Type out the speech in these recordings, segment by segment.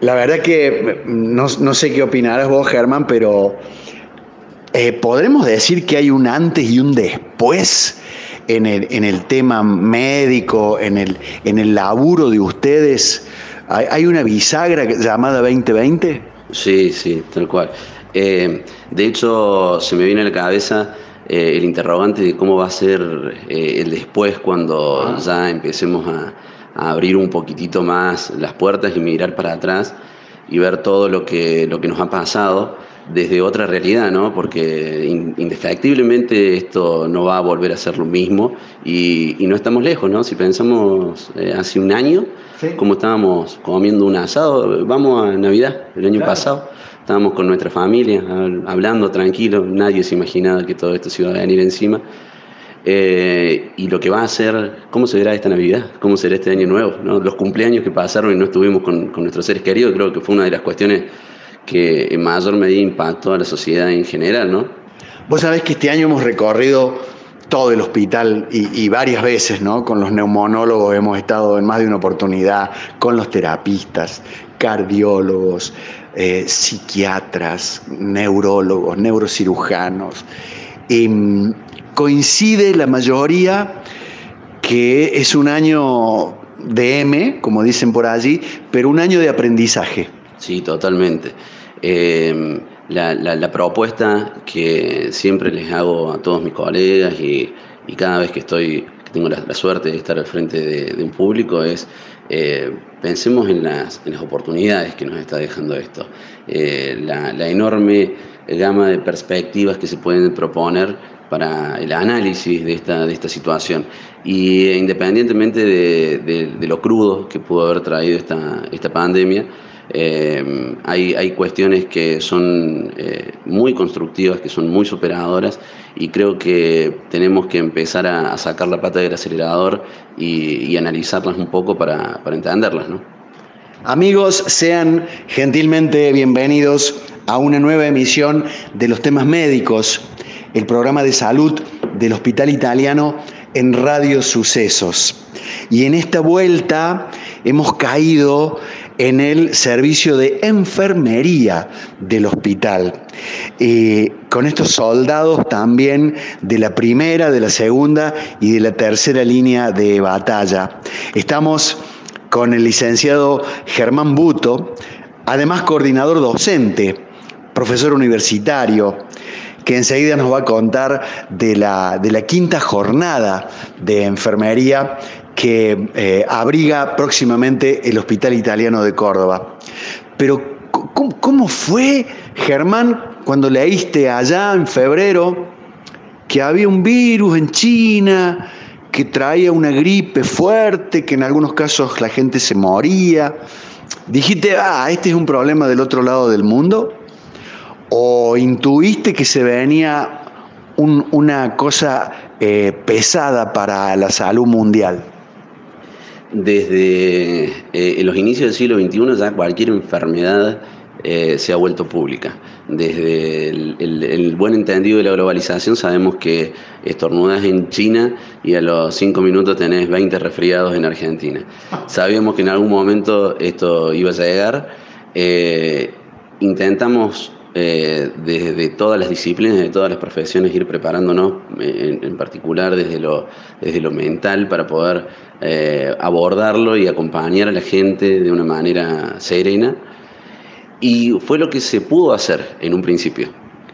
La verdad que no, sé qué opinarás vos, Germán, pero eh, ¿podremos decir que hay un antes y un después en el, tema médico, en el, en el laburo de ustedes? ¿Hay, una bisagra llamada 2020? Sí, sí, tal cual. Eh, de hecho, se me viene a la cabeza eh, el interrogante de cómo va a ser el después cuando ah. ya empecemos a, abrir un poquitito más las puertas y mirar para atrás y ver todo lo que, lo que nos ha pasado desde otra realidad, ¿no? Porque indefectiblemente esto no va a volver a ser lo mismo y, no estamos lejos, ¿no? Si pensamos eh, hace un año, como estábamos comiendo un asado, vamos a Navidad, el año pasado, estábamos con nuestra familia, hablando tranquilo, nadie se imaginaba que todo esto se iba a venir encima eh, y lo que va a ser, cómo será esta Navidad, cómo será este año nuevo, los cumpleaños que pasaron y no estuvimos con, nuestros seres queridos, creo que fue una de las cuestiones que en mayor medida impactó a la sociedad en general, ¿no? Vos sabés que este año hemos recorrido todo el hospital y, varias veces, ¿no? Con los neumonólogos hemos estado en más de una oportunidad, con los terapistas, cardiólogos, eh, psiquiatras, neurólogos, neurocirujanos. Y, coincide la mayoría que es un año de M, como dicen por allí, pero un año de aprendizaje. Sí, totalmente. Eh, la, propuesta que siempre les hago a todos mis colegas y, cada vez que estoy tengo la, suerte de estar al frente de, un público es eh, pensemos en las, oportunidades que nos está dejando esto, eh, la, la enorme gama de perspectivas que se pueden proponer para el análisis de esta, de esta situación. Y independientemente de, lo crudo que pudo haber traído esta, esta pandemia, eh, hay, hay, cuestiones que son eh, muy constructivas, que son muy superadoras y creo que tenemos que empezar a, sacar la pata del acelerador y, analizarlas un poco para, para entenderlas. ¿no? Amigos, sean gentilmente bienvenidos a una nueva emisión de los temas médicos el programa de salud del Hospital Italiano en Radio Sucesos. Y en esta vuelta hemos caído en el servicio de enfermería del hospital, eh, con estos soldados también de la primera, de la segunda y de la tercera línea de batalla. Estamos con el licenciado Germán Buto, además coordinador docente, profesor universitario, que enseguida nos va a contar de la, de la quinta jornada de enfermería que eh, abriga próximamente el Hospital Italiano de Córdoba. Pero, ¿cómo, fue, Germán, cuando leíste allá en febrero que había un virus en China, que traía una gripe fuerte, que en algunos casos la gente se moría? Dijiste, ah, este es un problema del otro lado del mundo o intuiste que se venía una cosa eh, pesada para la salud mundial? Desde eh, los inicios del siglo XXI ya cualquier enfermedad eh, se ha vuelto pública. Desde el, buen entendido de la globalización sabemos que estornudas en China y a los cinco minutos tenés 20 resfriados en Argentina. Sabíamos que en algún momento esto iba a llegar. intentamos eh, desde todas las disciplinas, de todas las profesiones, ir preparándonos, eh, en, particular desde lo, desde lo mental, para poder eh, abordarlo y acompañar a la gente de una manera serena. Y fue lo que se pudo hacer en un principio.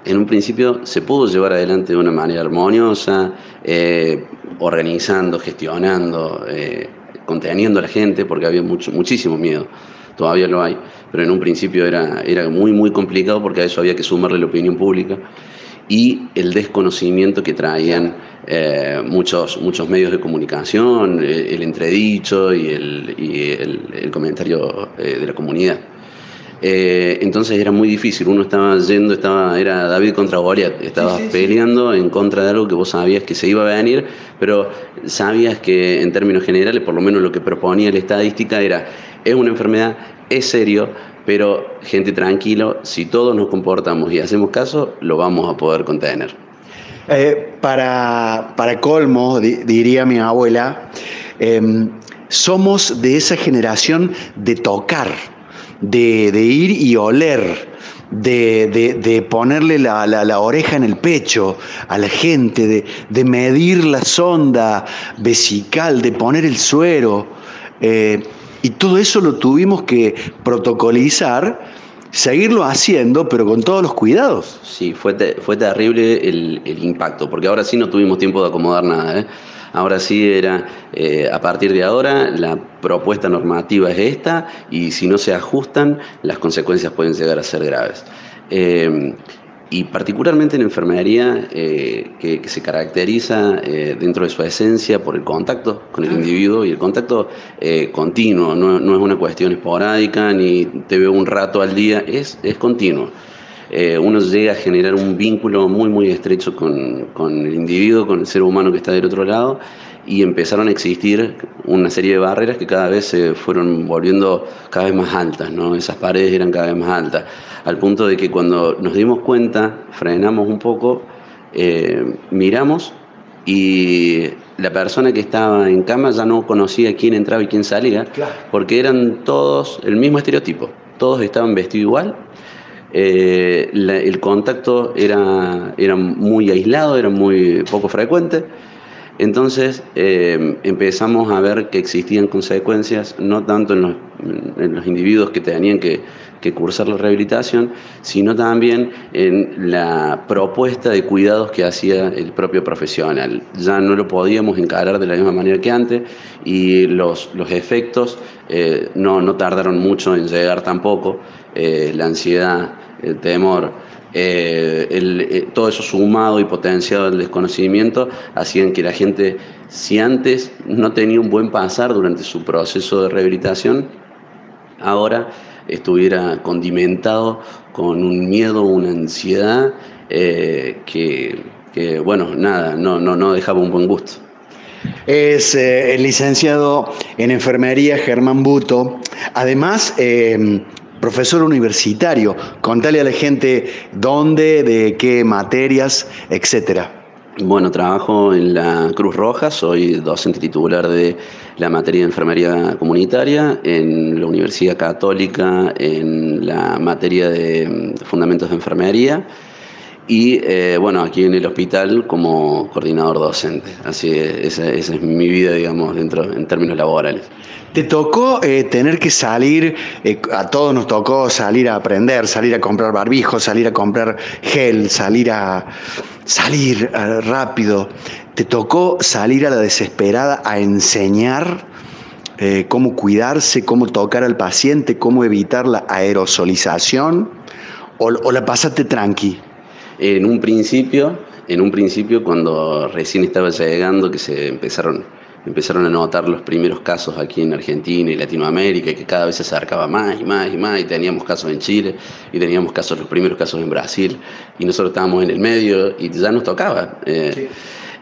En un principio se pudo llevar adelante de una manera armoniosa, organizando, gestionando, conteniendo a la gente, porque había mucho, muchísimo miedo todavía lo hay, pero en un principio era, era muy, muy complicado porque a eso había que sumarle la opinión pública y el desconocimiento que traían eh, muchos, muchos medios de comunicación, el, entredicho y el, el, comentario eh, de la comunidad. Eh, entonces era muy difícil, uno estaba yendo, estaba, era David contra Goliat, estaba peleando en contra de algo que vos sabías que se iba a venir, pero sabías que en términos generales, por lo menos lo que proponía la estadística era es una enfermedad, es serio, pero gente tranquilo, si todos nos comportamos y hacemos caso, lo vamos a poder contener. Eh, para, para, colmo, diría mi abuela, em, somos de esa generación de tocar. de, ir y oler, de, ponerle la, oreja en el pecho a la gente, de, medir la sonda vesical, de poner el suero. Eh, y todo eso lo tuvimos que protocolizar, seguirlo haciendo, pero con todos los cuidados. Sí, fue, fue terrible el, impacto, porque ahora sí no tuvimos tiempo de acomodar nada. ¿eh? Ahora sí era, eh, a partir de ahora, la propuesta normativa es esta y si no se ajustan, las consecuencias pueden llegar a ser graves. Eh, y particularmente en enfermería eh, que, se caracteriza eh, dentro de su esencia por el contacto con el individuo y el contacto eh, continuo, no, es una cuestión esporádica ni te veo un rato al día, es, es continuo. uno llega a generar un vínculo muy muy estrecho con, con el individuo, con el ser humano que está del otro lado y empezaron a existir una serie de barreras que cada vez se fueron volviendo cada vez más altas, ¿no? Esas paredes eran cada vez más altas, al punto de que cuando nos dimos cuenta, frenamos un poco, eh, miramos y la persona que estaba en cama ya no conocía quién entraba y quién salía, porque eran todos el mismo estereotipo, todos estaban vestidos igual, eh, el contacto era, era muy aislado, era muy poco frecuente. Entonces eh, empezamos a ver que existían consecuencias, no tanto en los, individuos que tenían que, cursar la rehabilitación, sino también en la propuesta de cuidados que hacía el propio profesional. Ya no lo podíamos encarar de la misma manera que antes y los, efectos eh, no, tardaron mucho en llegar tampoco. Eh, la ansiedad, el temor, eh, eh, todo eso sumado y potenciado al desconocimiento hacían que la gente, si antes no tenía un buen pasar durante su proceso de rehabilitación, ahora estuviera condimentado con un miedo, una ansiedad eh, que, bueno, nada, no, no, no dejaba un buen gusto. Es el licenciado en enfermería Germán Buto. Además, profesor universitario. Contale a la gente dónde, de qué materias, etcétera. Bueno, trabajo en la Cruz Roja, soy docente titular de la materia de enfermería comunitaria en la Universidad Católica, en la materia de mm, fundamentos de enfermería y eh, bueno, aquí en el hospital como coordinador docente. Así es, esa, es mi vida, digamos, dentro en términos laborales. ¿Te tocó eh, tener que salir, eh, a todos nos tocó salir a aprender, salir a comprar barbijos, salir a comprar gel, salir a salir rápido? ¿Te tocó salir a la desesperada a enseñar cómo cuidarse, cómo tocar al paciente, cómo evitar la aerosolización? ¿O, o la pasaste tranqui? En un principio, en un principio cuando recién estaba llegando, que se empezaron, empezaron a notar los primeros casos aquí en Argentina y Latinoamérica, y que cada vez se acercaba más y más y más, y teníamos casos en Chile, y teníamos casos, los primeros casos en Brasil, y nosotros estábamos en el medio, y ya nos tocaba. Eh,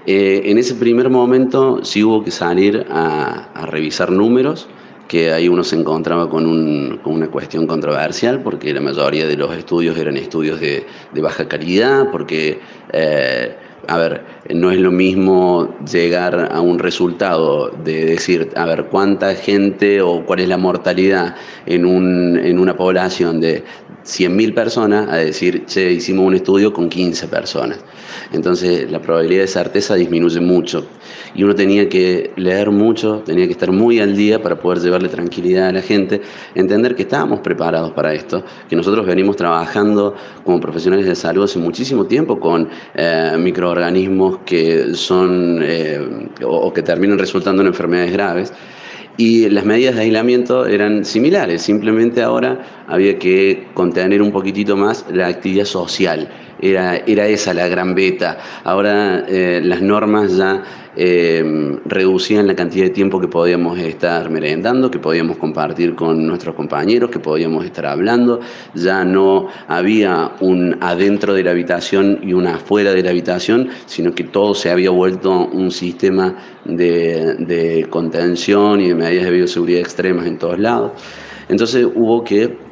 eh, en ese primer momento sí hubo que salir a, a revisar números, que ahí uno se encontraba con, una cuestión controversial, porque la mayoría de los estudios eran estudios de, baja calidad, porque, eh, a ver, no es lo mismo llegar a un resultado de decir, a ver, cuánta gente o cuál es la mortalidad en, un, en una población de 100.000 personas, a decir, che, hicimos un estudio con 15 personas. Entonces la probabilidad de certeza disminuye mucho. Y uno tenía que leer mucho, tenía que estar muy al día para poder llevarle tranquilidad a la gente, entender que estábamos preparados para esto, que nosotros venimos trabajando como profesionales de salud hace muchísimo tiempo con eh, microorganismos que son eh, o, que terminan resultando en enfermedades graves y las medidas de aislamiento eran similares, simplemente ahora había que contener un poquitito más la actividad social era, era esa la gran beta. Ahora eh, las normas ya eh, reducían la cantidad de tiempo que podíamos estar merendando, que podíamos compartir con nuestros compañeros, que podíamos estar hablando. Ya no había un adentro de la habitación y un afuera de la habitación, sino que todo se había vuelto un sistema de, de contención y de medidas de bioseguridad extremas en todos lados. Entonces hubo que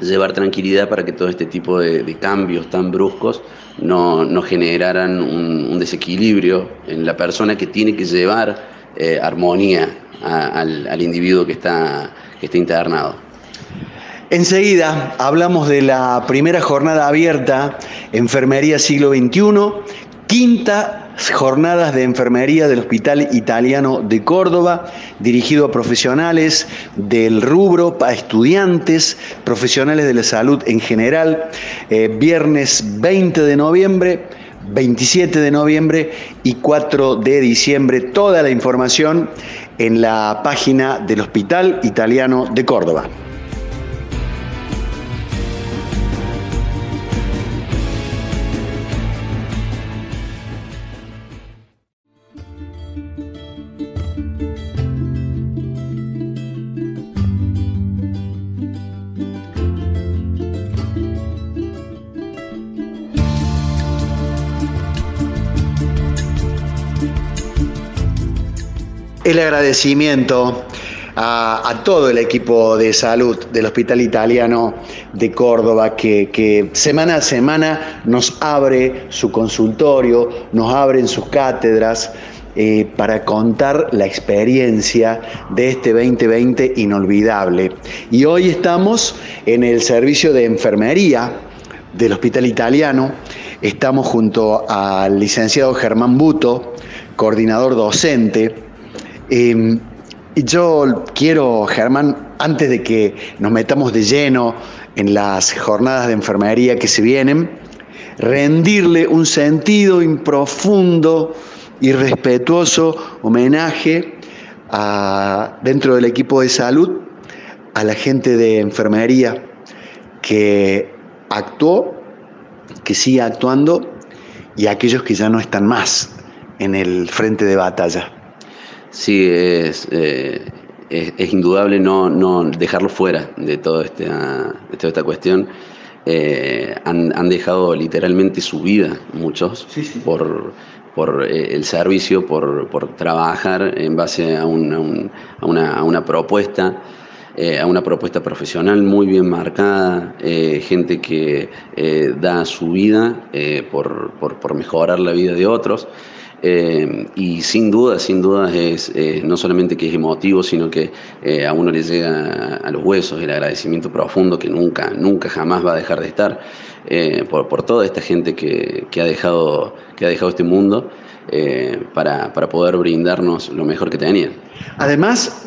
llevar tranquilidad para que todo este tipo de, cambios tan bruscos no, no generaran un, desequilibrio en la persona que tiene que llevar eh, armonía al, individuo que está, que está internado. Enseguida hablamos de la primera jornada abierta, Enfermería Siglo XXI, quinta jornadas de enfermería del Hospital Italiano de Córdoba, dirigido a profesionales del rubro, a estudiantes, profesionales de la salud en general, eh, viernes 20 de noviembre. 27 de noviembre y 4 de diciembre. Toda la información en la página del Hospital Italiano de Córdoba. El agradecimiento a, todo el equipo de salud del Hospital Italiano de Córdoba que, semana a semana nos abre su consultorio, nos abren sus cátedras. Eh, para contar la experiencia de este 2020 inolvidable. Y hoy estamos en el servicio de enfermería del Hospital Italiano. Estamos junto al licenciado Germán Buto, coordinador docente, Y yo quiero, Germán, antes de que nos metamos de lleno en las jornadas de enfermería que se vienen, rendirle un sentido profundo y respetuoso homenaje dentro del equipo de salud a la gente de enfermería que actuó, que sigue actuando y a aquellos que ya no están más en el frente de batalla. Sí, es, eh, es, indudable no, no, dejarlo fuera de, todo este, ah, de toda esta cuestión. Eh, han, han, dejado literalmente su vida, muchos, por, por eh, el servicio, por, por, trabajar en base a, una, a una, a una propuesta. a una propuesta profesional muy bien marcada, gente que da su vida por, por, por, mejorar la vida de otros. Eh, y sin duda, sin duda es eh, no solamente que es emotivo, sino que eh, a uno le llega a, los huesos el agradecimiento profundo que nunca, nunca jamás va a dejar de estar por, por, toda esta gente que, que, ha, dejado, que ha dejado este mundo para, para, poder brindarnos lo mejor que tenían. Además,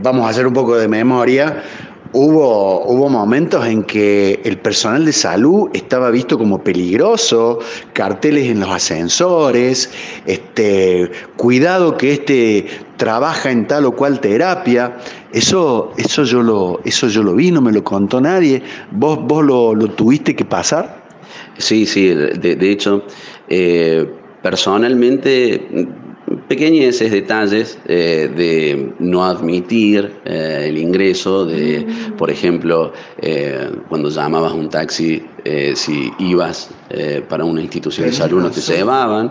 vamos a hacer un poco de memoria. Hubo, hubo momentos en que el personal de salud estaba visto como peligroso, carteles en los ascensores, este, cuidado que este trabaja en tal o cual terapia. Eso, eso, yo, lo, eso yo lo vi, no me lo contó nadie. ¿Vos, vos lo, tuviste que pasar? Sí, sí, de, hecho, eh, personalmente pequeñeces detalles eh, de no admitir eh, el ingreso, de, mm. por ejemplo, eh, cuando llamabas un taxi, si ibas para una institución de salud no te llevaban.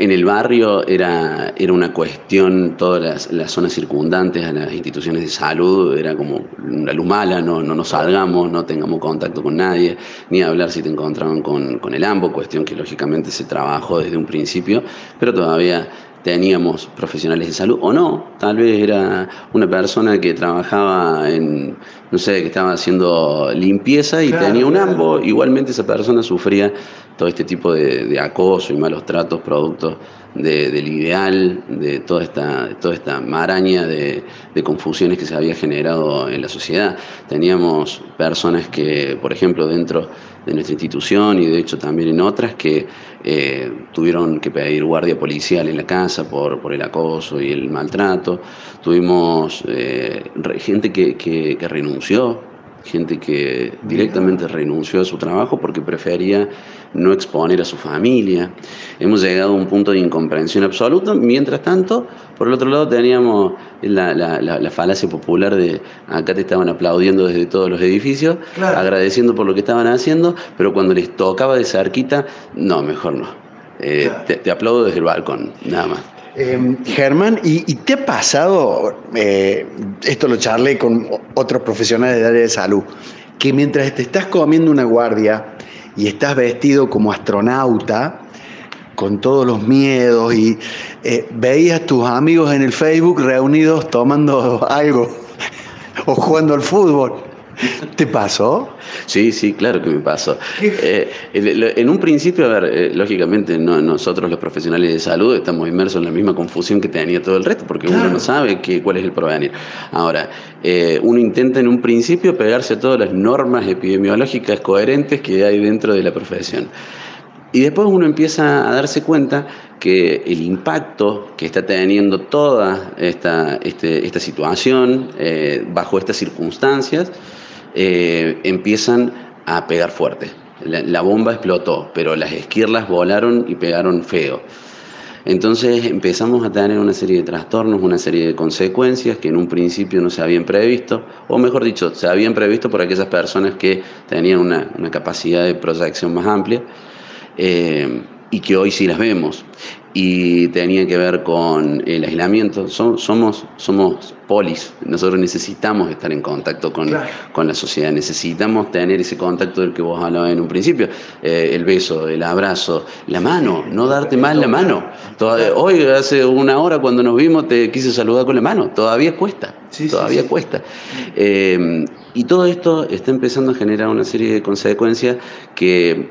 En el barrio era, era una cuestión, todas las, zonas circundantes a las instituciones de salud, era como una luz mala, no, no nos salgamos, no tengamos contacto con nadie, ni hablar si te encontraban con, con el AMBO, cuestión que lógicamente se trabajó desde un principio, pero todavía teníamos profesionales de salud o no, tal vez era una persona que trabajaba en, no sé, que estaba haciendo limpieza y tenía un AMBO, igualmente esa persona sufría todo este tipo de, acoso y malos tratos producto del ideal, de toda esta, toda esta maraña de, confusiones que se había generado en la sociedad. Teníamos personas que, por ejemplo, dentro de nuestra institución y de hecho también en otras que eh, tuvieron que pedir guardia policial en la casa por, por el acoso y el maltrato. Tuvimos eh, gente que, que renunció gente que directamente renunció a su trabajo porque prefería no exponer a su familia. Hemos llegado a un punto de incomprensión absoluta. Mientras tanto, por el otro lado teníamos la, la, falacia popular de acá te estaban aplaudiendo desde todos los edificios, agradeciendo por lo que estaban haciendo, pero cuando les tocaba de cerquita, no, mejor no. Eh, te aplaudo desde el balcón, nada más. Em, Germán, ¿y, te ha pasado, eh, esto lo charlé con otros profesionales del área de salud, que mientras te estás comiendo una guardia y estás vestido como astronauta, con todos los miedos, y eh, veías tus amigos en el Facebook reunidos tomando algo? o jugando al fútbol. ¿Te pasó? Sí, sí, claro que me pasó. Eh, en un principio, a ver, eh, lógicamente nosotros los profesionales de salud estamos inmersos en la misma confusión que tenía todo el resto, porque uno no sabe qué, cuál es el provenir. Ahora, eh, uno intenta en un principio pegarse a todas las normas epidemiológicas coherentes que hay dentro de la profesión. Y después uno empieza a darse cuenta que el impacto que está teniendo toda esta, este, esta situación bajo estas circunstancias eh, empiezan a pegar fuerte. La, bomba explotó, pero las esquirlas volaron y pegaron feo. Entonces empezamos a tener una serie de trastornos, una serie de consecuencias que en un principio no se habían previsto, o mejor dicho, se habían previsto por aquellas personas que tenían una, capacidad de proyección más amplia eh, y que hoy sí las vemos. Y tenía que ver con el aislamiento. somos, somos polis, nosotros necesitamos estar en contacto con, con, la sociedad, necesitamos tener ese contacto del que vos hablabas en un principio, eh, el beso, el abrazo, la mano, no darte más la mano. hoy, hace una hora cuando nos vimos, te quise saludar con la mano, todavía cuesta, todavía cuesta. Eh, y todo esto está empezando a generar una serie de consecuencias que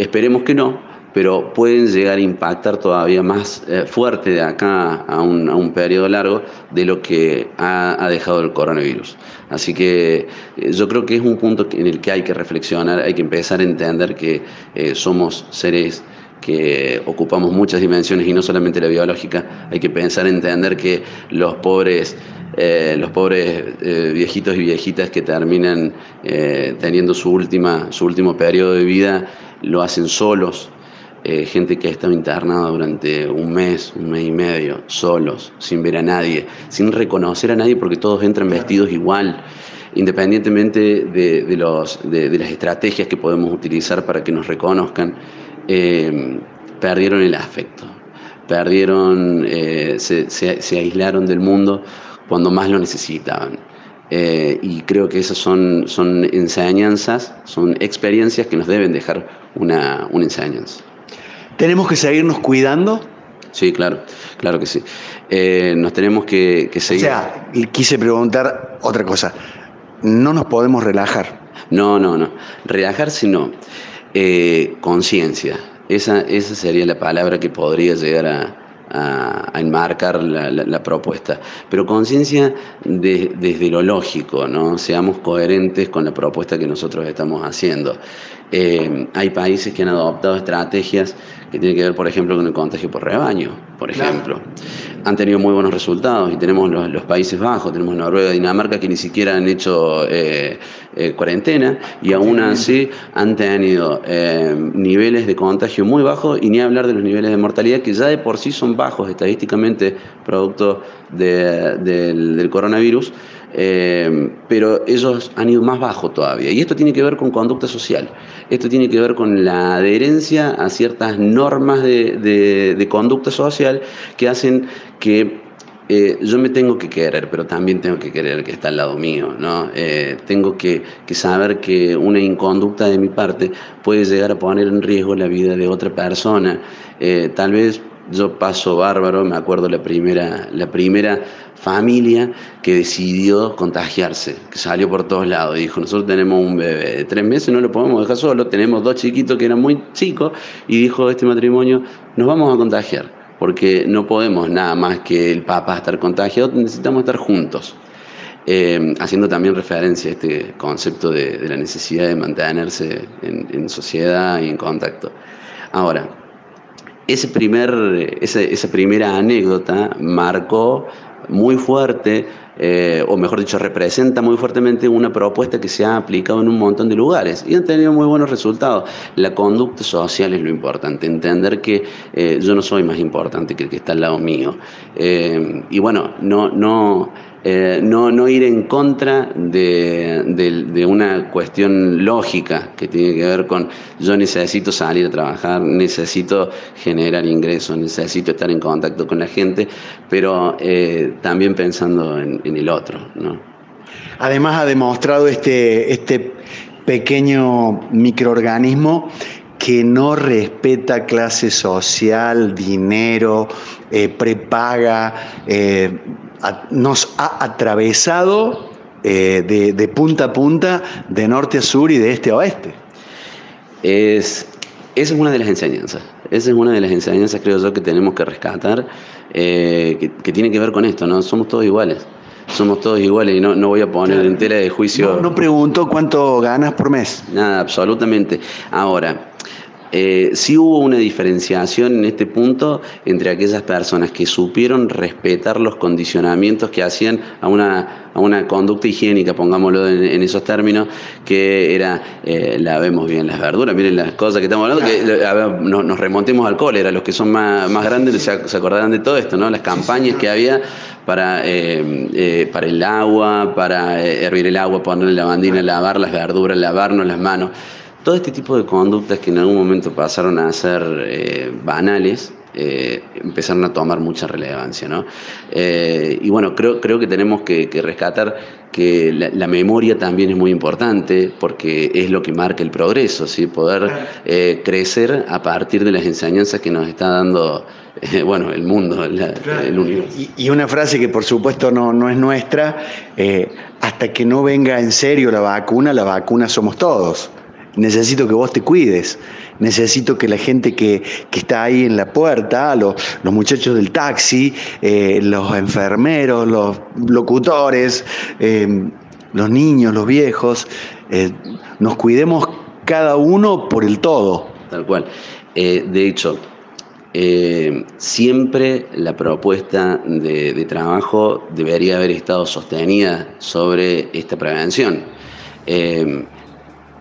esperemos que no, pero pueden llegar a impactar todavía más eh, fuerte de acá a un, a un, periodo largo de lo que ha, dejado el coronavirus. Así que eh, yo creo que es un punto en el que hay que reflexionar, hay que empezar a entender que eh, somos seres que ocupamos muchas dimensiones y no solamente la biológica, hay que pensar en entender que los pobres los pobres viejitos y viejitas que terminan teniendo su, última, su último periodo de vida lo hacen solos, eh, gente que ha estado internada durante un mes, un mes y medio, solos, sin ver a nadie, sin reconocer a nadie porque todos entran vestidos igual, independientemente de, los, de, las estrategias que podemos utilizar para que nos reconozcan, eh, perdieron el afecto, perdieron, eh, se, aislaron del mundo cuando más lo necesitaban. y creo que esas son, son enseñanzas, son experiencias que nos deben dejar una, una enseñanza. ¿Tenemos que seguirnos cuidando? Sí, claro, claro que sí. Eh, nos tenemos que, seguir. O sea, quise preguntar otra cosa. No nos podemos relajar. No, no, no. Relajarse no. Eh, conciencia. Esa, esa sería la palabra que podría llegar a, enmarcar la, propuesta. Pero conciencia desde lo lógico, ¿no? Seamos coherentes con la propuesta que nosotros estamos haciendo. Eh, hay países que han adoptado estrategias que tienen que ver, por ejemplo, con el contagio por rebaño, por ejemplo. Han tenido muy buenos resultados y tenemos los, Países Bajos, tenemos Noruega, Dinamarca, que ni siquiera han hecho eh, eh, cuarentena y aún así han tenido niveles de contagio muy bajos y ni hablar de los niveles de mortalidad que ya de por sí son bajos estadísticamente producto del coronavirus. Eh, pero ellos han ido más bajo todavía. Y esto tiene que ver con conducta social, esto tiene que ver con la adherencia a ciertas normas de, conducta social que hacen que eh, yo me tengo que querer, pero también tengo que querer que está al lado mío, ¿no? Eh, tengo que, saber que una inconducta de mi parte puede llegar a poner en riesgo la vida de otra persona. tal vez yo paso bárbaro, me acuerdo la primera, la primera familia que decidió contagiarse, que salió por todos lados. Dijo, nosotros tenemos un bebé de tres meses, no lo podemos dejar solo, tenemos dos chiquitos que eran muy chicos, y dijo este matrimonio, nos vamos a contagiar, porque no podemos nada más que el papá estar contagiado, necesitamos estar juntos. Eh, haciendo también referencia a este concepto de, la necesidad de mantenerse en, sociedad y en contacto. Ahora, ese primer, esa primera anécdota marcó muy fuerte, eh, o mejor dicho, representa muy fuertemente una propuesta que se ha aplicado en un montón de lugares y han tenido muy buenos resultados. La conducta social es lo importante, entender que eh, yo no soy más importante que el que está al lado mío. Eh, y bueno, no, no eh, no, no ir en contra de, una cuestión lógica que tiene que ver con yo necesito salir a trabajar, necesito generar ingresos, necesito estar en contacto con la gente, pero eh, también pensando en, el otro. Además ha demostrado este, este pequeño microorganismo que no respeta clase social, dinero, eh, prepaga, nos ha atravesado de, de, punta a punta, de norte a sur y de este a oeste. Es, esa es una de las enseñanzas. Esa es una de las enseñanzas, creo yo, que tenemos que rescatar, que, que tiene que ver con esto, ¿no? Somos todos iguales somos todos iguales y no, no voy a poner en tela de juicio. No, no pregunto cuánto ganas por mes. Nada, absolutamente. Ahora, eh, sí hubo una diferenciación en este punto entre aquellas personas que supieron respetar los condicionamientos que hacían a una, a una conducta higiénica, pongámoslo en, esos términos, que era, eh, la vemos bien las verduras, miren las cosas que estamos hablando, que nos, remontemos al cólera, los que son más, más grandes se, acordarán de todo esto, ¿no? Las campañas que había para, eh, para el agua, para hervir el agua, ponerle la bandina, lavar las verduras, lavarnos las manos. Todo este tipo de conductas que en algún momento pasaron a ser eh, banales, eh, empezaron a tomar mucha relevancia. ¿no? Eh, y bueno, creo, creo que tenemos que, rescatar que la, memoria también es muy importante porque es lo que marca el progreso, ¿sí? poder crecer a partir de las enseñanzas que nos está dando bueno, el mundo, el universo. Y, una frase que por supuesto no, no es nuestra, hasta que no venga en serio la vacuna, la vacuna somos todos necesito que vos te cuides, necesito que la gente que, está ahí en la puerta, los, los muchachos del taxi, eh, los enfermeros, los locutores, eh, los niños, los viejos, eh, nos cuidemos cada uno por el todo. Tal cual. de hecho, siempre la propuesta de, de, trabajo debería haber estado sostenida sobre esta prevención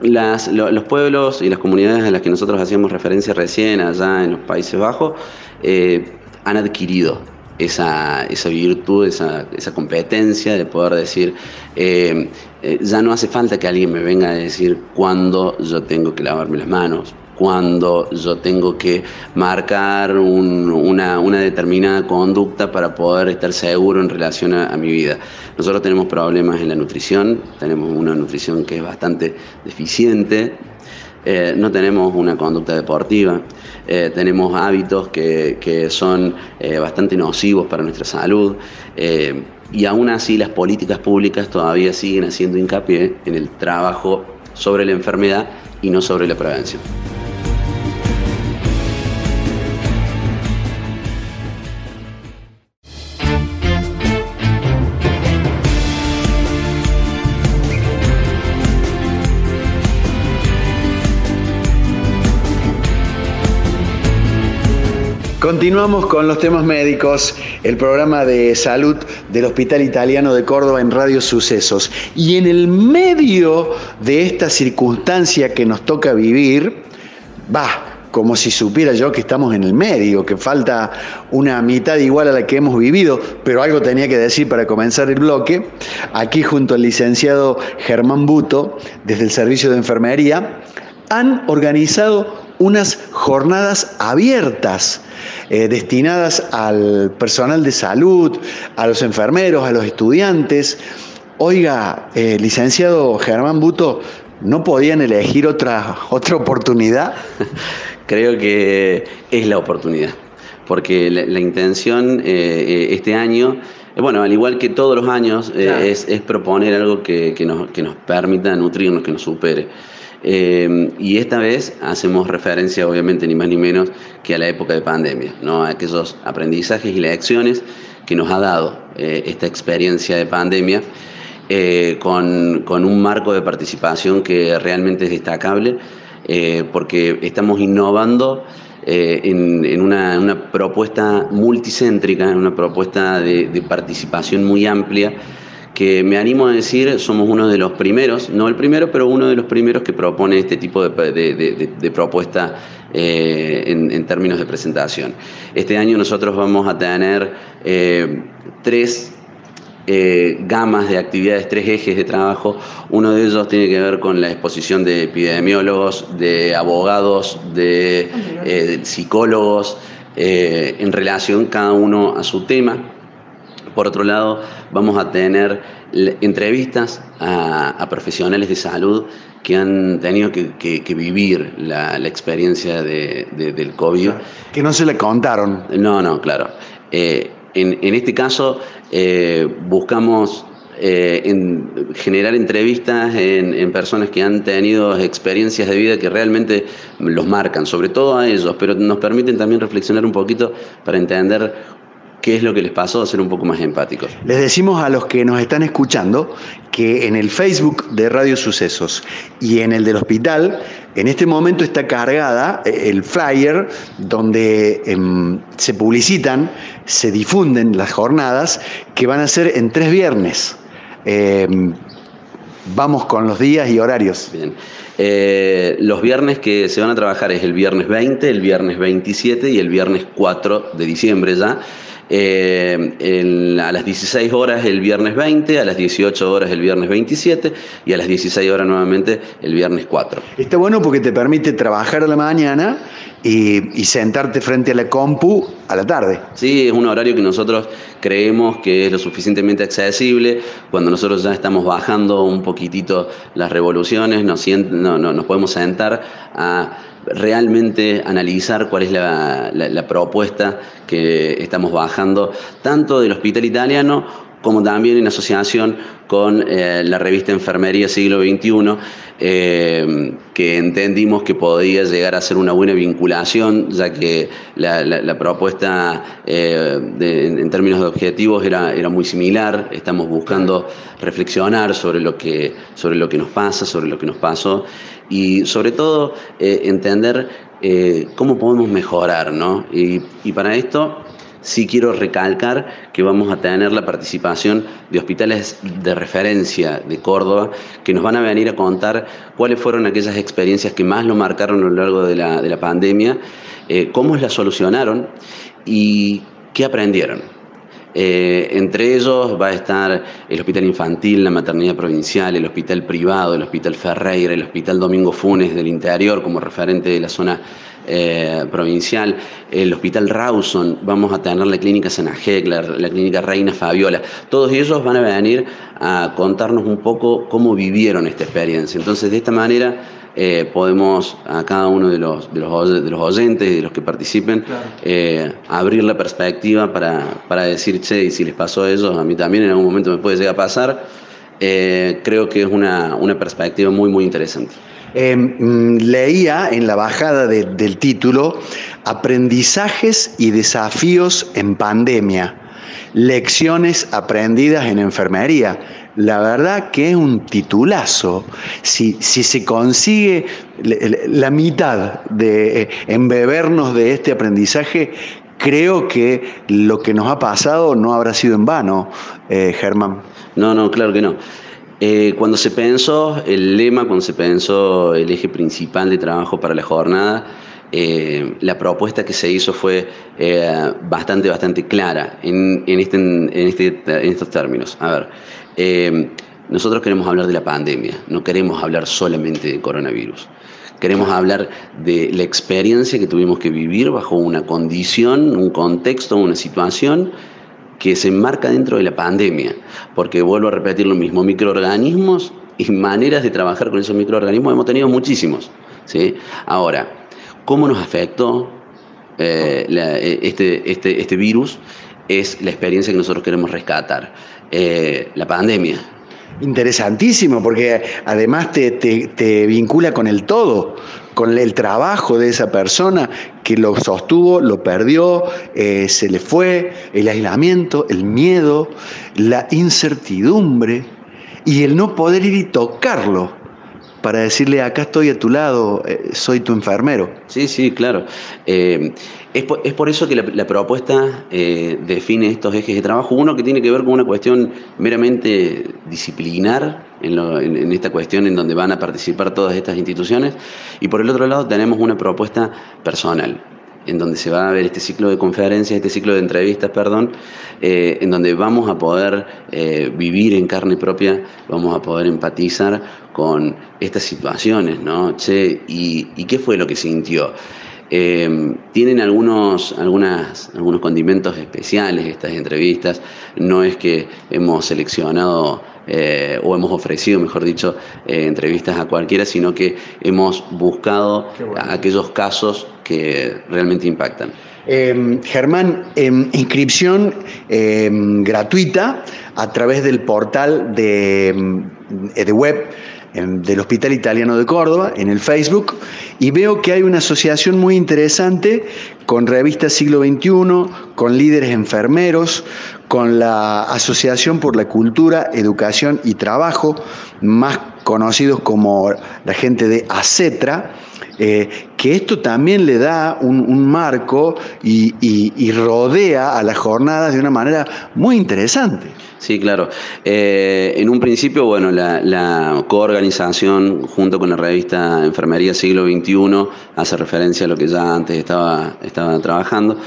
los pueblos y las comunidades a las que nosotros hacíamos referencia recién allá en los Países Bajos eh, han adquirido esa, virtud, esa, competencia de poder decir, eh, eh, ya no hace falta que alguien me venga a decir cuándo yo tengo que lavarme las manos, cuando yo tengo que marcar una, determinada conducta para poder estar seguro en relación a, mi vida. Nosotros tenemos problemas en la nutrición, tenemos una nutrición que es bastante deficiente, eh, no tenemos una conducta deportiva, eh, tenemos hábitos que, son eh, bastante nocivos para nuestra salud y aún así las políticas públicas todavía siguen haciendo hincapié en el trabajo sobre la enfermedad y no sobre la prevención. Continuamos con los temas médicos, el programa de salud del Hospital Italiano de Córdoba en Radio Sucesos. Y en el medio de esta circunstancia que nos toca vivir, va, como si supiera yo que estamos en el medio, que falta una mitad igual a la que hemos vivido, pero algo tenía que decir para comenzar el bloque. Aquí junto al licenciado Germán Buto, desde el Servicio de Enfermería, han organizado unas jornadas abiertas eh, destinadas al personal de salud, a los enfermeros, a los estudiantes. Oiga, eh, licenciado Germán Buto, ¿no podían elegir otra, otra oportunidad? Creo que es la oportunidad, porque la, intención eh, este año bueno, al igual que todos los años, es, proponer algo que, nos, que, nos, permita nutrirnos, que nos supere. Eh, y esta vez hacemos referencia, obviamente, ni más ni menos que a la época de pandemia, ¿no? a aquellos aprendizajes y lecciones que nos ha dado eh, esta experiencia de pandemia, eh, con, con, un marco de participación que realmente es destacable, porque estamos innovando. En, en una, una, propuesta multicéntrica, en una propuesta de participación muy amplia, que me animo a decir somos uno de los primeros, no el primero, pero uno de los primeros que propone este tipo de, propuesta eh, en, términos de presentación. Este año nosotros vamos a tener eh, tres eh, gamas de actividades, tres ejes de trabajo. Uno de ellos tiene que ver con la exposición de epidemiólogos, de abogados, de psicólogos, en relación cada uno a su tema por otro lado, vamos a tener entrevistas a, profesionales de salud que han tenido que, vivir la, experiencia del COVID. Que no se le contaron. No, no, claro. Eh, en, este caso buscamos en generar entrevistas en, personas que han tenido experiencias de vida que realmente los marcan, sobre todo a ellos, pero nos permiten también reflexionar un poquito para entender qué es lo que les pasó, a ser un poco más empáticos. Les decimos a los que nos están escuchando que en el Facebook de Radio Sucesos y en el del hospital, en este momento está cargada eh, el flyer donde em, se publicitan, se difunden las jornadas que van a ser en tres viernes. Em, vamos con los días y horarios. Bien. Eh, los viernes que se van a trabajar es el viernes 20, el viernes 27 y el viernes 4 de diciembre ya. Eh, a las 16 horas el viernes 20, a las 18 horas el viernes 27 y a las 16 horas nuevamente el viernes 4. Está bueno porque te permite trabajar a la mañana y, sentarte frente a la compu a la tarde. Sí, es un horario que nosotros creemos que es lo suficientemente accesible. Cuando nosotros ya estamos bajando un poquitito las revoluciones, nos, no, nos podemos sentar a realmente analizar cuál es la, propuesta que estamos bajando, tanto del hospital italiano como también en asociación con eh, la revista Enfermería Siglo XXI, eh, que entendimos que podía llegar a ser una buena vinculación, ya que la, propuesta eh, en términos de objetivos era, era muy similar, estamos buscando reflexionar sobre lo, que, sobre lo que nos pasa, sobre lo que nos pasó, y sobre todo entender cómo podemos mejorar, ¿no? Y, para esto sí quiero recalcar que vamos a tener la participación de hospitales de referencia de Córdoba que nos van a venir a contar cuáles fueron aquellas experiencias que más lo marcaron a lo largo de la, pandemia, eh, cómo las solucionaron y qué aprendieron. Eh, entre ellos va a estar el Hospital Infantil, la Maternidad Provincial, el Hospital Privado, el Hospital Ferreira, el Hospital Domingo Funes del interior como referente de la zona eh, provincial, el Hospital Rawson, vamos a tener la Clínica Senajec, la, la Clínica Reina Fabiola. Todos ellos van a venir a contarnos un poco cómo vivieron esta experiencia. Entonces, de esta manera eh, podemos a cada uno de los, de los, de los oyentes y de los que participen eh, abrir la perspectiva para, para, decir, che, y si les pasó a ellos, a mí también en algún momento me puede llegar a pasar. Eh, creo que es una, una, perspectiva muy, muy interesante. Mm, leía en la bajada del título Aprendizajes y desafíos en pandemia, lecciones aprendidas en enfermería la verdad que es un titulazo. Si, si se consigue la mitad de eh, embebernos de este aprendizaje, creo que lo que nos ha pasado no habrá sido en vano, eh, Germán. No, no, claro que no. Eh, cuando se pensó el lema, cuando se pensó el eje principal de trabajo para la jornada, la propuesta que se hizo fue bastante, bastante clara en, este, en, este, en estos términos. A ver, eh, nosotros queremos hablar de la pandemia, no queremos hablar solamente de coronavirus. Queremos hablar de la experiencia que tuvimos que vivir bajo una condición, un contexto, una situación que se enmarca dentro de la pandemia. Porque vuelvo a repetir lo mismo, microorganismos y maneras de trabajar con esos microorganismos hemos tenido muchísimos. ¿sí? Ahora, ¿cómo nos afectó eh, este, este, este virus? Es la experiencia que nosotros queremos rescatar. Eh, la pandemia. Interesantísimo, porque además te, vincula con el todo, con el trabajo de esa persona que lo sostuvo, lo perdió, eh, se le fue, el aislamiento, el miedo, la incertidumbre y el no poder ir y tocarlo para decirle, acá estoy a tu lado, eh, soy tu enfermero. Sí, sí, claro. Eh, es, por, eso que la, propuesta eh, define estos ejes de trabajo. Uno que tiene que ver con una cuestión meramente disciplinar, en, esta cuestión en donde van a participar todas estas instituciones, y por el otro lado tenemos una propuesta personal en donde se va a ver este ciclo de conferencias, este ciclo de entrevistas, perdón, eh, en donde vamos a poder eh, vivir en carne propia, vamos a poder empatizar con estas situaciones, ¿no? Che, ¿y, qué fue lo que sintió? Eh, tienen algunos, algunas, algunos condimentos especiales estas entrevistas, no es que hemos seleccionado o hemos ofrecido, mejor dicho, entrevistas a cualquiera, sino que hemos buscado aquellos casos que realmente impactan. Em, Germán, em, inscripción em, gratuita a través del portal de, de web del Hospital Italiano de Córdoba, en el Facebook, y veo que hay una asociación muy interesante con Revista Siglo XXI, con líderes enfermeros, con la Asociación por la Cultura, Educación y Trabajo, más conocidos como la gente de ACETRA, eh, que esto también le da un, marco y, rodea a las jornadas de una manera muy interesante. Sí, claro. Eh, en un principio, bueno, la, coorganización junto con la revista Enfermería Siglo XXI hace referencia a lo que ya antes estaba trabajando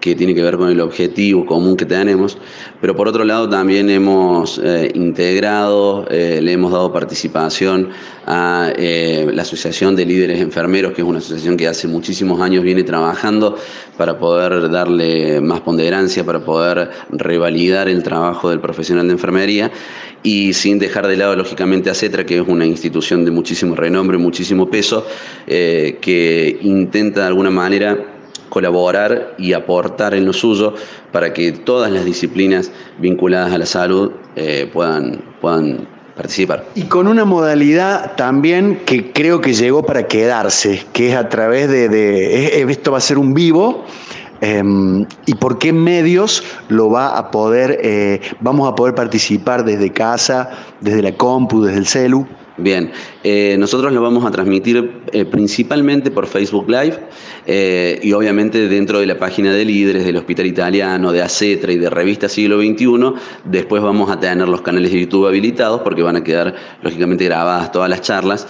que tiene que ver con el objetivo común que tenemos, pero por otro lado también hemos eh, integrado, eh, le hemos dado participación a eh, la Asociación de Líderes Enfermeros, que es una asociación que hace muchísimos años viene trabajando para poder darle más ponderancia, para poder revalidar el trabajo del profesional de enfermería. Y sin dejar de lado lógicamente a CETRA, que es una institución de muchísimo renombre, muchísimo peso, que intenta de alguna manera colaborar y aportar en lo suyo para que todas las disciplinas vinculadas a la salud eh, puedan, puedan participar. Y con una modalidad también que creo que llegó para quedarse, que es a través de, esto va a ser un vivo. Em, ¿Y por qué medios lo va a poder, eh, vamos a poder participar desde casa, desde la compu, desde el celu? Bien, eh, nosotros lo vamos a transmitir eh, principalmente por Facebook Live eh, y obviamente dentro de la página de líderes del Hospital Italiano, de ACETRA y de Revista Siglo XXI. Después vamos a tener los canales de YouTube habilitados porque van a quedar lógicamente grabadas todas las charlas,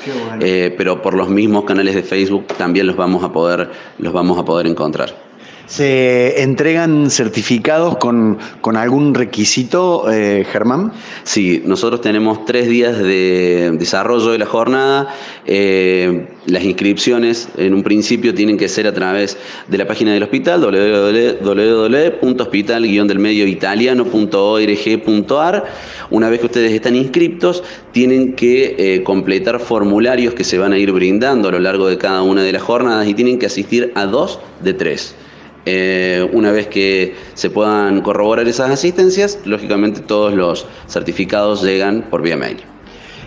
pero por los mismos canales de Facebook también los vamos a poder, los vamos a poder encontrar. ¿Se entregan certificados con, algún requisito, eh, Germán? Sí, nosotros tenemos tres días de desarrollo de la jornada. Eh, las inscripciones en un principio tienen que ser a través de la página del hospital, www.hospital-italiano.org.ar. Una vez que ustedes están inscriptos, tienen que eh, completar formularios que se van a ir brindando a lo largo de cada una de las jornadas y tienen que asistir a dos de tres. Eh, una vez que se puedan corroborar esas asistencias, lógicamente todos los certificados llegan por vía mail.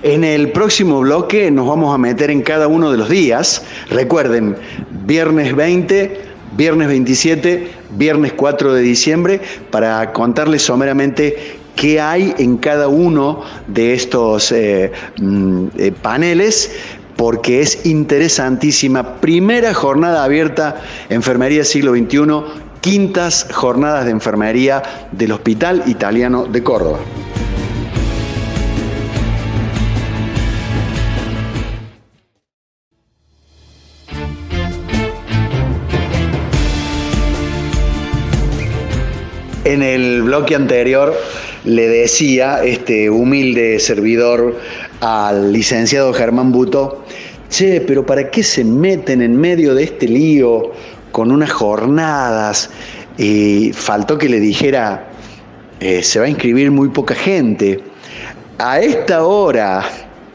En el próximo bloque nos vamos a meter en cada uno de los días. Recuerden, viernes 20, viernes 27, viernes 4 de diciembre, para contarles someramente qué hay en cada uno de estos eh, mm, eh, paneles porque es interesantísima. Primera jornada abierta, Enfermería Siglo XXI, quintas jornadas de enfermería del Hospital Italiano de Córdoba. En el bloque anterior le decía este humilde servidor al licenciado Germán Buto, che, pero ¿para qué se meten en medio de este lío con unas jornadas? Y faltó que le dijera, eh, se va a inscribir muy poca gente. A esta hora,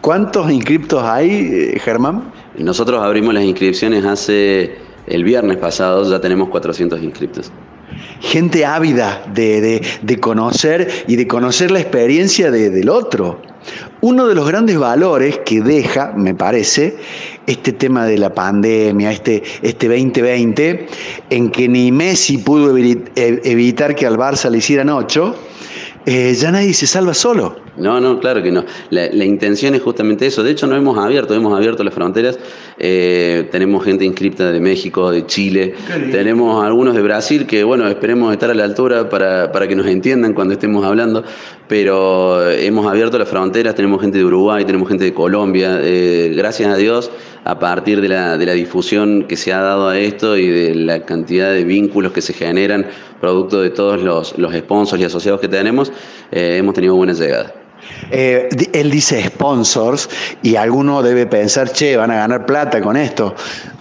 ¿cuántos inscriptos hay, eh, Germán? Nosotros abrimos las inscripciones hace el viernes pasado, ya tenemos 400 inscriptos gente ávida de, conocer y de conocer la experiencia del otro. Uno de los grandes valores que deja, me parece, este tema de la pandemia, este, este 2020, en que ni Messi pudo evitar que al Barça le hicieran ocho, eh, ya nadie se salva solo. No, no, claro que no. La, intención es justamente eso. De hecho, no hemos abierto, hemos abierto las fronteras. Eh, tenemos gente inscripta de México, de Chile, tenemos algunos de Brasil que, bueno, esperemos estar a la altura para, para que nos entiendan cuando estemos hablando, pero hemos abierto las fronteras, tenemos gente de Uruguay, tenemos gente de Colombia. Eh, gracias a Dios a partir de la, de la difusión que se ha dado a esto y de la cantidad de vínculos que se generan producto de todos los, los sponsors y asociados que tenemos, eh, hemos tenido buena llegada. Eh, él dice sponsors y alguno debe pensar, che, van a ganar plata con esto.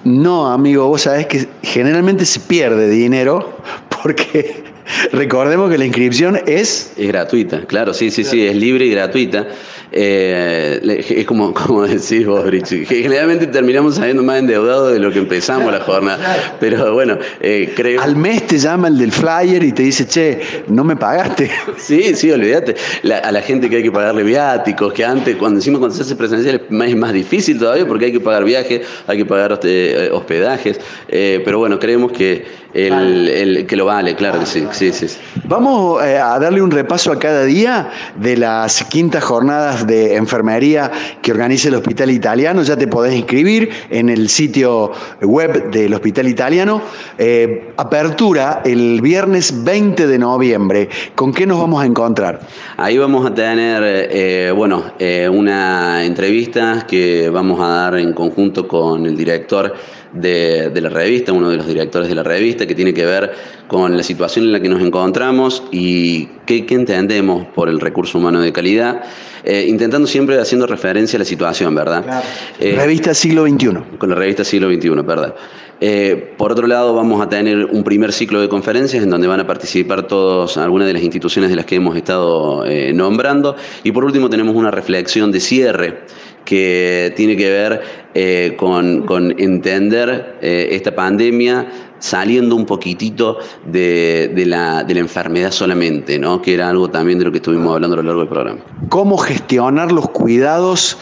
No, amigo, vos sabés que generalmente se pierde dinero porque Recordemos que la inscripción es... Es gratuita, claro, sí, sí, sí, es libre y gratuita. Eh, es como, como decís vos, Richie, que generalmente terminamos saliendo más endeudados de lo que empezamos la jornada. Pero bueno, eh, creo... Al mes te llama el del flyer y te dice, che, no me pagaste. Sí, sí, olvídate. a la gente que hay que pagarle viáticos, que antes, cuando encima cuando se hace presencial es más, difícil todavía porque hay que pagar viajes, hay que pagar eh, hospedajes. pero bueno, creemos que el, que lo vale, claro que sí, sí, sí. Vamos a darle un repaso a cada día de las quintas jornadas de enfermería que organiza el Hospital Italiano. Ya te podés inscribir en el sitio web del Hospital Italiano. Eh, apertura el viernes 20 de noviembre. ¿Con qué nos vamos a encontrar? Ahí vamos a tener, eh, bueno, una entrevista que vamos a dar en conjunto con el director de, la revista, uno de los directores de la revista, que tiene que ver con la situación en la que nos encontramos y qué, entendemos por el recurso humano de calidad, eh, intentando siempre haciendo referencia a la situación, ¿verdad? Eh, revista Siglo XXI. Con la revista Siglo XXI, ¿verdad? Eh, por otro lado, vamos a tener un primer ciclo de conferencias en donde van a participar todos, algunas de las instituciones de las que hemos estado nombrando. Y por último, tenemos una reflexión de cierre que tiene que ver eh, con, entender eh, esta pandemia saliendo un poquitito de, la, enfermedad solamente, ¿no? que era algo también de lo que estuvimos hablando a lo largo del programa. ¿Cómo gestionar los cuidados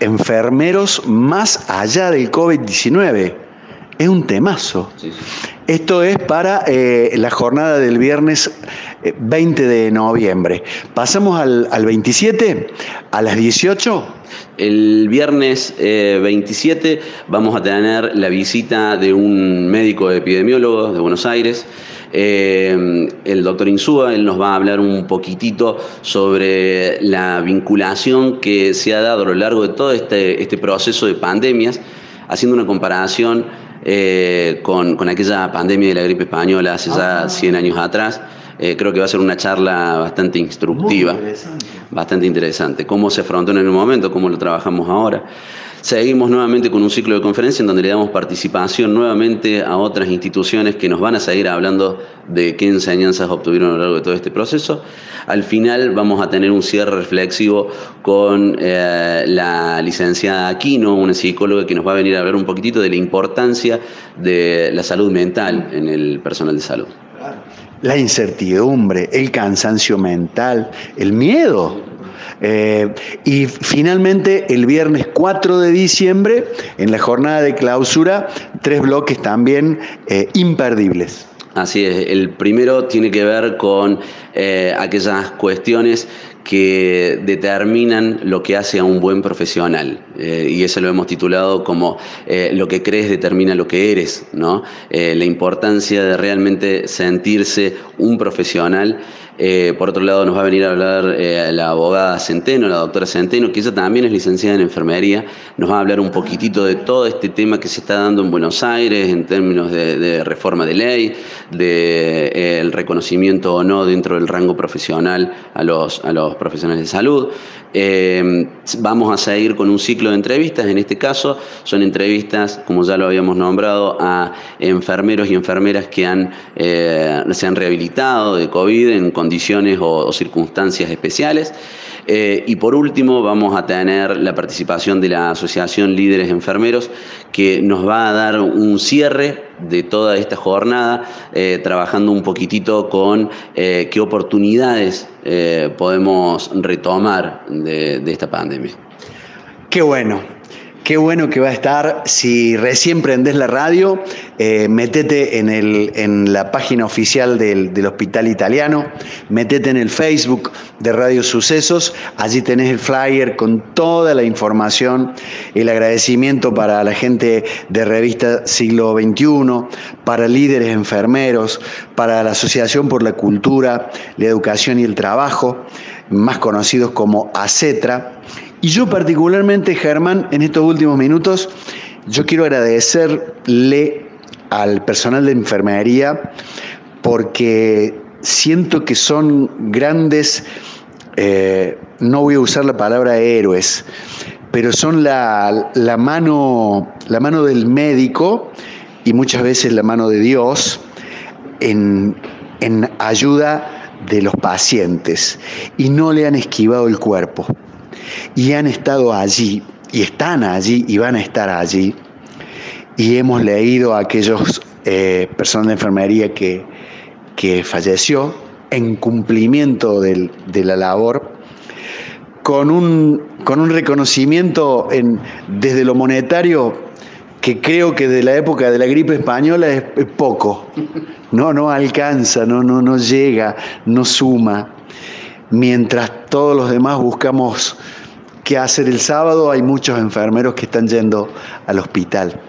enfermeros más allá del COVID-19? Es un temazo. Esto es para eh, la jornada del viernes 20 de noviembre. Pasamos al, al 27, a las 18. El viernes 27 eh, vamos a tener la visita de un médico epidemiólogo de Buenos Aires. Eh, el doctor Insúa, él nos va a hablar un poquitito sobre la vinculación que se ha dado a lo largo de todo este, este proceso de pandemias, haciendo una comparación eh, con, con, aquella pandemia de la gripe española hace ya 100 ah. años atrás. Eh, creo que va a ser una charla bastante instructiva, bastante interesante. Cómo se afrontó en el momento, cómo lo trabajamos ahora. Seguimos nuevamente con un ciclo de conferencia en donde le damos participación nuevamente a otras instituciones que nos van a seguir hablando de qué enseñanzas obtuvieron a lo largo de todo este proceso. Al final vamos a tener un cierre reflexivo con eh, la licenciada Aquino, una psicóloga que nos va a venir a hablar un poquitito de la importancia de la salud mental en el personal de salud la incertidumbre, el cansancio mental, el miedo. Eh, y finalmente el viernes 4 de diciembre, en la jornada de clausura, tres bloques también eh, imperdibles. Así es, el primero tiene que ver con eh, aquellas cuestiones que determinan lo que hace a un buen profesional. Y eso lo hemos titulado como lo que crees determina lo que eres, ¿no? la importancia de realmente sentirse un profesional eh, por otro lado, nos va a venir a hablar eh, la abogada Centeno, la doctora Centeno, que ella también es licenciada en enfermería. Nos va a hablar un poquitito de todo este tema que se está dando en Buenos Aires en términos de, reforma de ley, de eh, reconocimiento o no dentro del rango profesional a los, a los profesionales de salud. vamos a seguir con un ciclo de entrevistas. En este caso, son entrevistas, como ya lo habíamos nombrado, a enfermeros y enfermeras que han, se han rehabilitado de COVID en condiciones o, circunstancias especiales. Eh, y por último vamos a tener la participación de la Asociación Líderes Enfermeros que nos va a dar un cierre de toda esta jornada, eh, trabajando un poquitito con eh, qué oportunidades podemos retomar de, de esta pandemia. Qué bueno, Qué bueno que va a estar. Si recién prendés la radio, eh, metete en, el, en, la página oficial del, del, Hospital Italiano, metete en el Facebook de Radio Sucesos. Allí tenés el flyer con toda la información. El agradecimiento para la gente de Revista Siglo XXI, para líderes enfermeros, para la Asociación por la Cultura, la Educación y el Trabajo, más conocidos como ACETRA y yo particularmente, Germán, en estos últimos minutos, yo quiero agradecerle al personal de enfermería porque siento que son grandes, eh, no voy a usar la palabra héroes, pero son la, mano, la mano del médico y muchas veces la mano de Dios en, en ayuda de los pacientes. Y no le han esquivado el cuerpo y han estado allí y están allí y van a estar allí y hemos leído a aquellos eh, personas de enfermería que, que falleció en cumplimiento de la labor con un, con un reconocimiento en, desde lo monetario que creo que de la época de la gripe española es, poco. No, no alcanza, no, no, no llega, no suma. Mientras todos los demás buscamos qué hacer el sábado, hay muchos enfermeros que están yendo al hospital.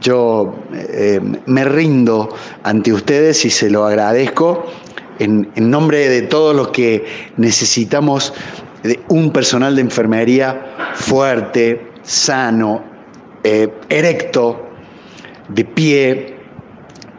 Yo eh, me rindo ante ustedes y se lo agradezco en, nombre de todos los que necesitamos un personal de enfermería fuerte, sano, eh, erecto, de pie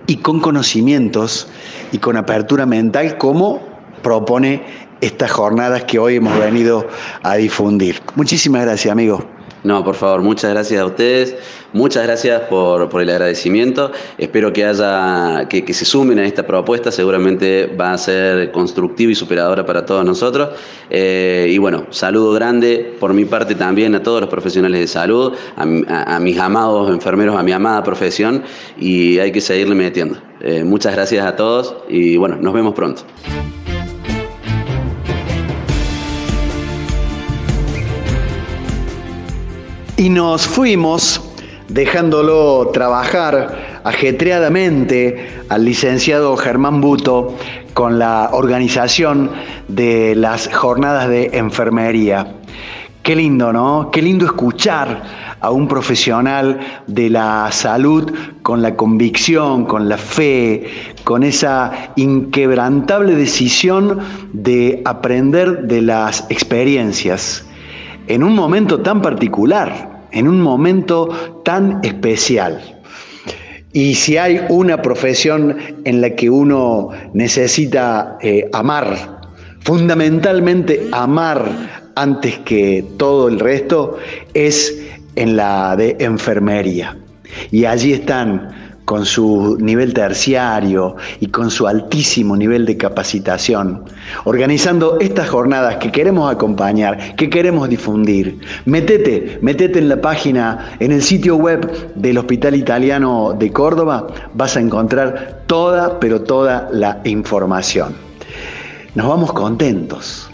y con conocimientos y con apertura mental como propone estas jornadas que hoy hemos venido a difundir. Muchísimas gracias, amigo. No, por favor, muchas gracias a ustedes, muchas gracias por, el agradecimiento. Espero que haya, que, se sumen a esta propuesta, seguramente va a ser constructiva y superadora para todos nosotros. Eh, y bueno, saludo grande por mi parte también a todos los profesionales de salud, a, mis amados enfermeros, a mi amada profesión, y hay que seguirle metiendo. Eh, muchas gracias a todos y bueno, nos vemos pronto. Y nos fuimos dejándolo trabajar ajetreadamente al licenciado Germán Buto con la organización de las jornadas de enfermería. Qué lindo, ¿no? Qué lindo escuchar a un profesional de la salud con la convicción, con la fe, con esa inquebrantable decisión de aprender de las experiencias en un momento tan particular, en un momento tan especial. Y si hay una profesión en la que uno necesita eh, amar, fundamentalmente amar antes que todo el resto, es en la de enfermería. Y allí están con su nivel terciario y con su altísimo nivel de capacitación, organizando estas jornadas que queremos acompañar, que queremos difundir. Metete, metete en la página, en el sitio web del Hospital Italiano de Córdoba, vas a encontrar toda, pero toda la información. Nos vamos contentos,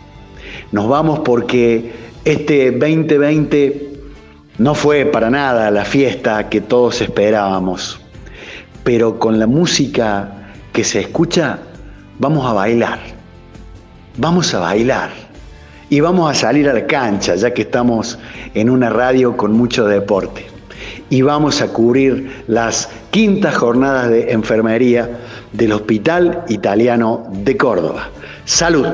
nos vamos porque este 2020 no fue para nada la fiesta que todos esperábamos pero con la música que se escucha vamos a bailar, vamos a bailar y vamos a salir a la cancha, ya que estamos en una radio con mucho deporte. Y vamos a cubrir las quintas jornadas de enfermería del Hospital Italiano de Córdoba. Salud.